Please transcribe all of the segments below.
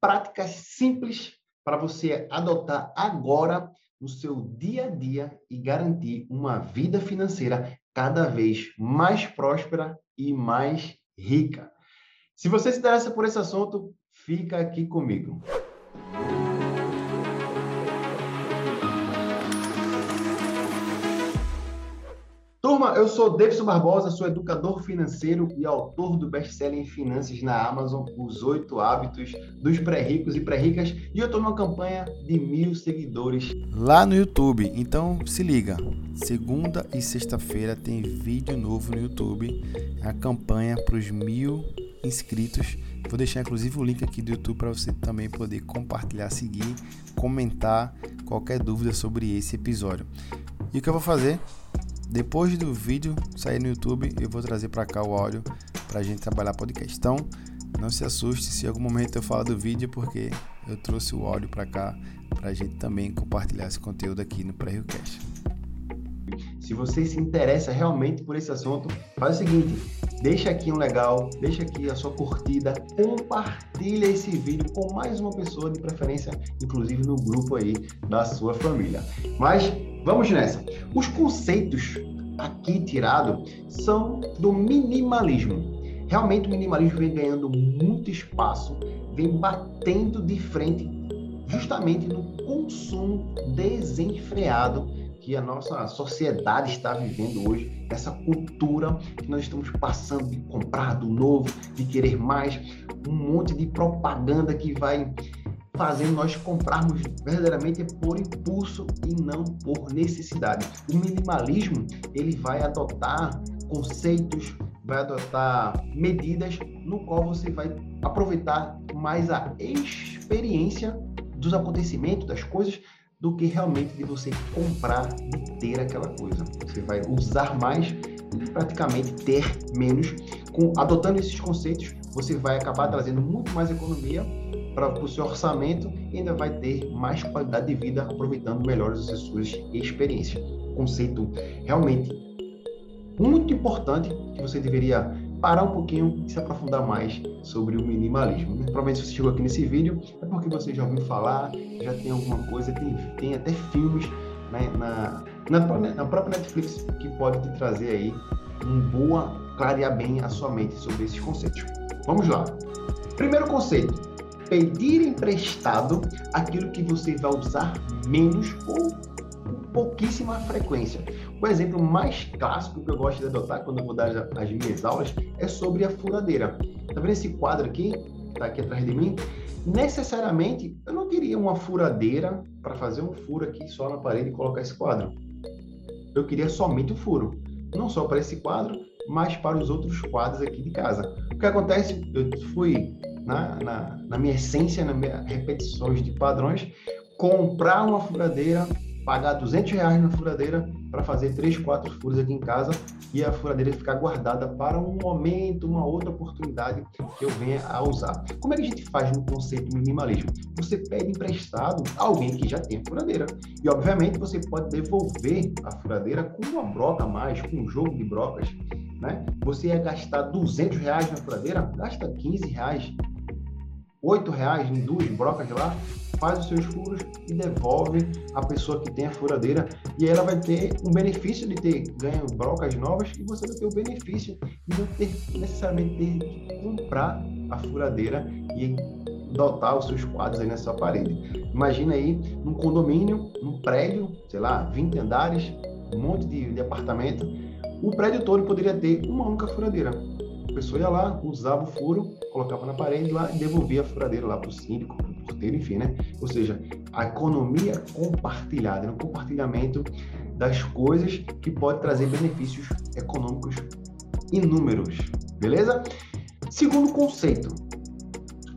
práticas simples para você adotar agora no seu dia a dia e garantir uma vida financeira cada vez mais próspera e mais rica. Se você se interessa por esse assunto, fica aqui comigo. Turma, eu sou Davidson Barbosa, sou educador financeiro e autor do best-seller em finanças na Amazon, Os Oito Hábitos dos Pré-Ricos e Pré-Ricas, e eu estou numa campanha de mil seguidores lá no YouTube. Então, se liga, segunda e sexta-feira tem vídeo novo no YouTube, a campanha para os mil inscritos. Vou deixar inclusive o link aqui do YouTube para você também poder compartilhar, seguir, comentar qualquer dúvida sobre esse episódio. E o que eu vou fazer? Depois do vídeo sair no YouTube, eu vou trazer para cá o áudio para a gente trabalhar podcast. Então, não se assuste se em algum momento eu falo do vídeo, porque eu trouxe o áudio para cá para a gente também compartilhar esse conteúdo aqui no Pré-RioCast. Se você se interessa realmente por esse assunto, faz o seguinte, deixa aqui um legal, deixa aqui a sua curtida, compartilha esse vídeo com mais uma pessoa de preferência, inclusive no grupo aí da sua família. Mas Vamos nessa. Os conceitos aqui tirados são do minimalismo. Realmente o minimalismo vem ganhando muito espaço, vem batendo de frente justamente no consumo desenfreado que a nossa sociedade está vivendo hoje, essa cultura que nós estamos passando de comprar do novo, de querer mais, um monte de propaganda que vai fazendo nós comprarmos verdadeiramente por impulso e não por necessidade. O minimalismo ele vai adotar conceitos, vai adotar medidas no qual você vai aproveitar mais a experiência dos acontecimentos, das coisas, do que realmente de você comprar e ter aquela coisa. Você vai usar mais e praticamente ter menos. Com, adotando esses conceitos, você vai acabar trazendo muito mais economia para o seu orçamento e ainda vai ter mais qualidade de vida aproveitando melhor as suas experiências. Conceito realmente muito importante que você deveria parar um pouquinho e se aprofundar mais sobre o minimalismo. Né? Provavelmente se você chegou aqui nesse vídeo é porque você já ouviu falar, já tem alguma coisa, tem, tem até filmes né, na, na, na própria Netflix que pode te trazer aí um boa, clarear bem a sua mente sobre esses conceitos. Vamos lá. Primeiro conceito, pedir emprestado aquilo que você vai usar menos ou pouquíssima frequência. O exemplo mais clássico que eu gosto de adotar quando eu vou dar as minhas aulas é sobre a furadeira. Tá vendo esse quadro aqui? Tá aqui atrás de mim? Necessariamente, eu não queria uma furadeira para fazer um furo aqui só na parede e colocar esse quadro. Eu queria somente o furo. Não só para esse quadro, mas para os outros quadros aqui de casa. O que acontece? Eu fui na, na, na minha essência, nas minhas repetições de padrões, comprar uma furadeira, pagar 200 reais na furadeira para fazer três, quatro furos aqui em casa e a furadeira ficar guardada para um momento, uma outra oportunidade que eu venha a usar. Como é que a gente faz no conceito minimalismo? Você pede emprestado a alguém que já tem furadeira e, obviamente, você pode devolver a furadeira com uma broca a mais, com um jogo de brocas. Né? Você ia gastar 200 reais na furadeira, gasta 15 reais, oito reais em duas brocas lá, faz os seus furos e devolve a pessoa que tem a furadeira e aí ela vai ter um benefício de ter ganho brocas novas e você vai ter o benefício de não ter necessariamente ter que comprar a furadeira e dotar os seus quadros aí nessa parede. Imagina aí num condomínio, num prédio, sei lá, 20 andares, um monte de, de apartamento, o prédio todo poderia ter uma única furadeira pessoa ia lá, usava o furo, colocava na parede lá e devolvia a furadeira lá para o síndico, para o porteiro, enfim, né? Ou seja, a economia compartilhada, no né? compartilhamento das coisas que pode trazer benefícios econômicos inúmeros, beleza? Segundo conceito.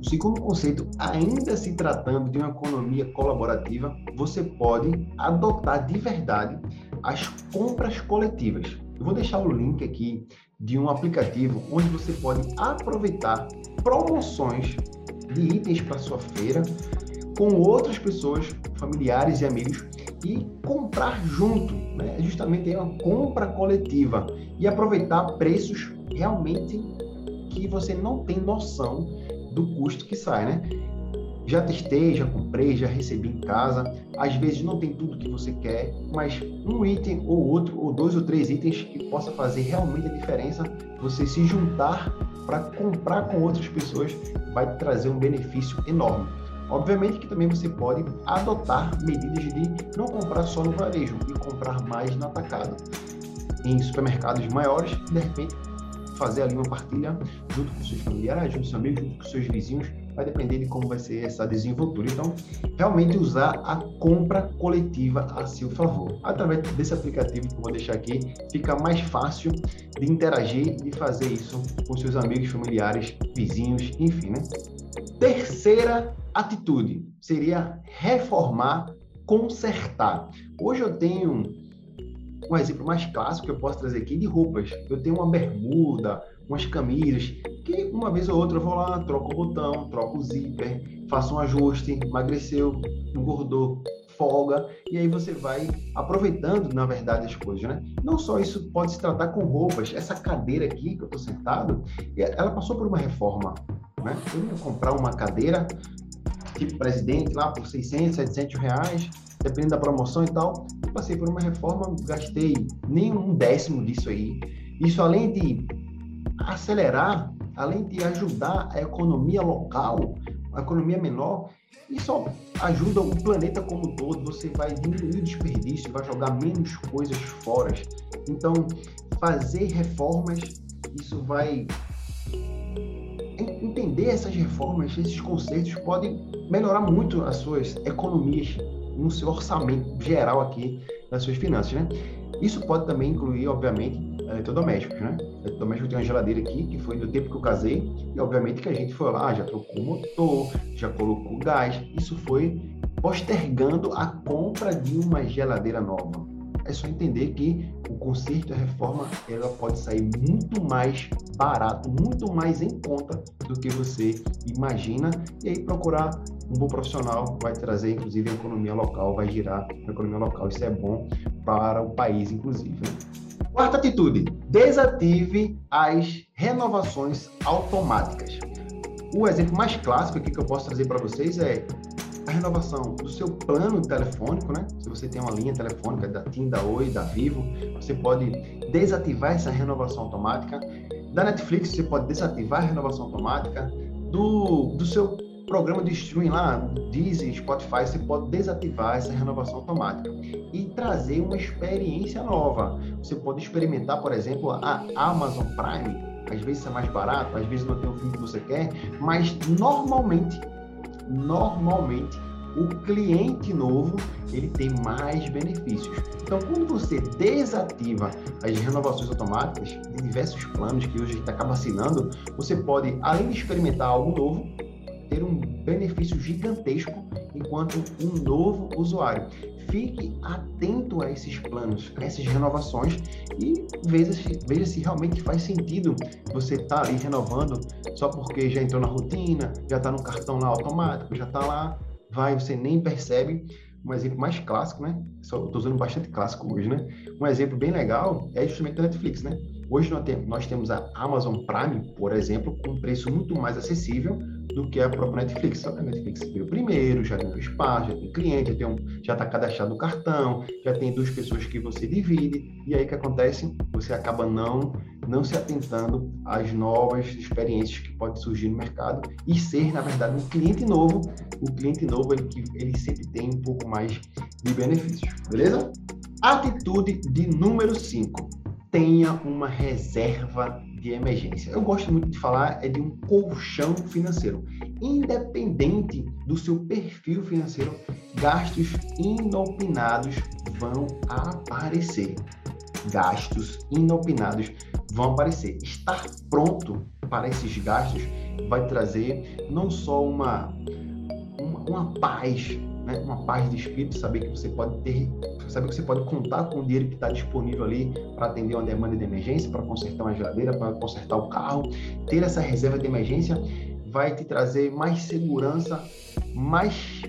O segundo conceito, ainda se tratando de uma economia colaborativa, você pode adotar de verdade as compras coletivas. Eu vou deixar o link aqui de um aplicativo onde você pode aproveitar promoções de itens para sua feira com outras pessoas, familiares e amigos e comprar junto, né? É justamente uma compra coletiva e aproveitar preços realmente que você não tem noção do custo que sai, né? Já testei, já comprei, já recebi em casa. Às vezes não tem tudo que você quer, mas um item ou outro, ou dois ou três itens que possa fazer realmente a diferença, você se juntar para comprar com outras pessoas vai trazer um benefício enorme. Obviamente que também você pode adotar medidas de não comprar só no varejo e comprar mais no atacado. Em supermercados maiores, de repente, fazer ali uma partilha junto com seus familiares, junto com seus amigos, junto com seus vizinhos, vai depender de como vai ser essa desenvoltura. Então, realmente usar a compra coletiva a seu favor. Através desse aplicativo que eu vou deixar aqui, fica mais fácil de interagir e fazer isso com seus amigos, familiares, vizinhos, enfim, né? Terceira atitude seria reformar, consertar. Hoje eu tenho um exemplo mais clássico que eu posso trazer aqui de roupas. Eu tenho uma bermuda, umas camisas, que uma vez ou outra eu vou lá, troco o botão, troco o zíper, faço um ajuste, emagreceu, engordou, folga, e aí você vai aproveitando, na verdade, as coisas, né? Não só isso pode se tratar com roupas. Essa cadeira aqui que eu estou sentado, ela passou por uma reforma, né? Eu ia comprar uma cadeira tipo presidente lá por 600, 700 reais, dependendo da promoção e tal. Passei por uma reforma, gastei nem um décimo disso aí. Isso além de acelerar, além de ajudar a economia local, a economia menor, isso ajuda o planeta como um todo. Você vai diminuir o desperdício, vai jogar menos coisas fora. Então, fazer reformas, isso vai entender essas reformas, esses conceitos podem melhorar muito as suas economias no seu orçamento geral aqui das suas finanças, né? Isso pode também incluir, obviamente, eletrodomésticos, né? Eletrodoméstico tem uma geladeira aqui que foi do tempo que eu casei e, obviamente, que a gente foi lá, já trocou o motor, já colocou gás. Isso foi postergando a compra de uma geladeira nova só entender que o conserto e a reforma ela pode sair muito mais barato, muito mais em conta do que você imagina e aí procurar um bom profissional vai trazer inclusive a economia local, vai girar a economia local, isso é bom para o país inclusive. Quarta atitude, desative as renovações automáticas. O exemplo mais clássico aqui que eu posso trazer para vocês é a renovação do seu plano telefônico, né? Se você tem uma linha telefônica da TIM, da Oi, da Vivo, você pode desativar essa renovação automática. Da Netflix, você pode desativar a renovação automática. Do, do seu programa de streaming lá, Deezer, Spotify, você pode desativar essa renovação automática e trazer uma experiência nova. Você pode experimentar, por exemplo, a Amazon Prime. Às vezes é mais barato, às vezes não tem o filme que você quer, mas normalmente normalmente o cliente novo ele tem mais benefícios. Então, quando você desativa as renovações automáticas de diversos planos que hoje a gente acaba assinando, você pode, além de experimentar algo novo, ter um benefício gigantesco enquanto um novo usuário. Fique atento a esses planos, a essas renovações e veja se, veja se realmente faz sentido você estar tá ali renovando só porque já entrou na rotina, já está no cartão lá automático, já está lá, vai, você nem percebe. Um exemplo mais clássico, né? Estou usando bastante clássico hoje, né? Um exemplo bem legal é justamente a Netflix, né? Hoje nós temos a Amazon Prime, por exemplo, com um preço muito mais acessível do que a própria Netflix. Só que a Netflix veio primeiro, já ganhou espaço, já tem cliente, já está um, tá cadastrado no cartão, já tem duas pessoas que você divide, e aí o que acontece? Você acaba não, não se atentando às novas experiências que podem surgir no mercado e ser, na verdade, um cliente novo. O cliente novo, ele, ele sempre tem um pouco mais de benefícios, beleza? Atitude de número 5 tenha uma reserva de emergência. Eu gosto muito de falar é de um colchão financeiro. Independente do seu perfil financeiro, gastos inopinados vão aparecer. Gastos inopinados vão aparecer. Estar pronto para esses gastos vai trazer não só uma, uma, uma paz né, uma paz de espírito, saber que você pode ter, saber que você pode contar com o dinheiro que está disponível ali para atender uma demanda de emergência, para consertar uma geladeira, para consertar o carro, ter essa reserva de emergência vai te trazer mais segurança, mais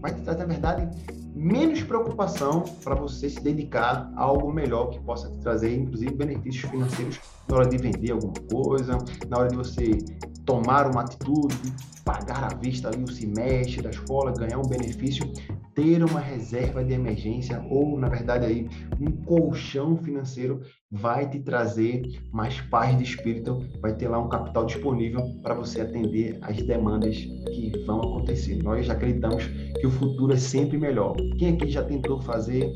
vai te trazer, na verdade, menos preocupação para você se dedicar a algo melhor que possa te trazer, inclusive, benefícios financeiros na hora de vender alguma coisa, na hora de você tomar uma atitude, pagar à vista ali o semestre da escola, ganhar um benefício, ter uma reserva de emergência ou, na verdade, aí, um colchão financeiro vai te trazer mais paz de espírito, vai ter lá um capital disponível para você atender as demandas que vão acontecer. Nós acreditamos que o futuro é sempre melhor. Quem aqui já tentou fazer,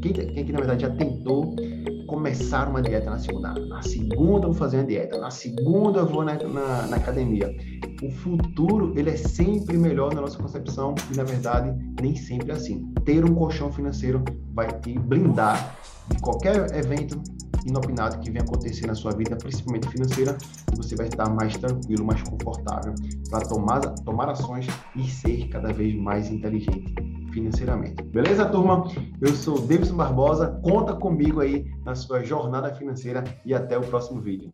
quem, quem aqui na verdade já tentou começar uma dieta na segunda. Na segunda eu vou fazer uma dieta, na segunda eu vou na, na, na, academia. O futuro, ele é sempre melhor na nossa concepção e, na verdade, nem sempre é assim. Ter um colchão financeiro vai te blindar de qualquer evento inopinado que venha acontecer na sua vida, principalmente financeira, e você vai estar mais tranquilo, mais confortável para tomar, tomar ações e ser cada vez mais inteligente financeiramente. Beleza, turma? Eu sou Davidson Barbosa. Conta comigo aí na sua jornada financeira e até o próximo vídeo.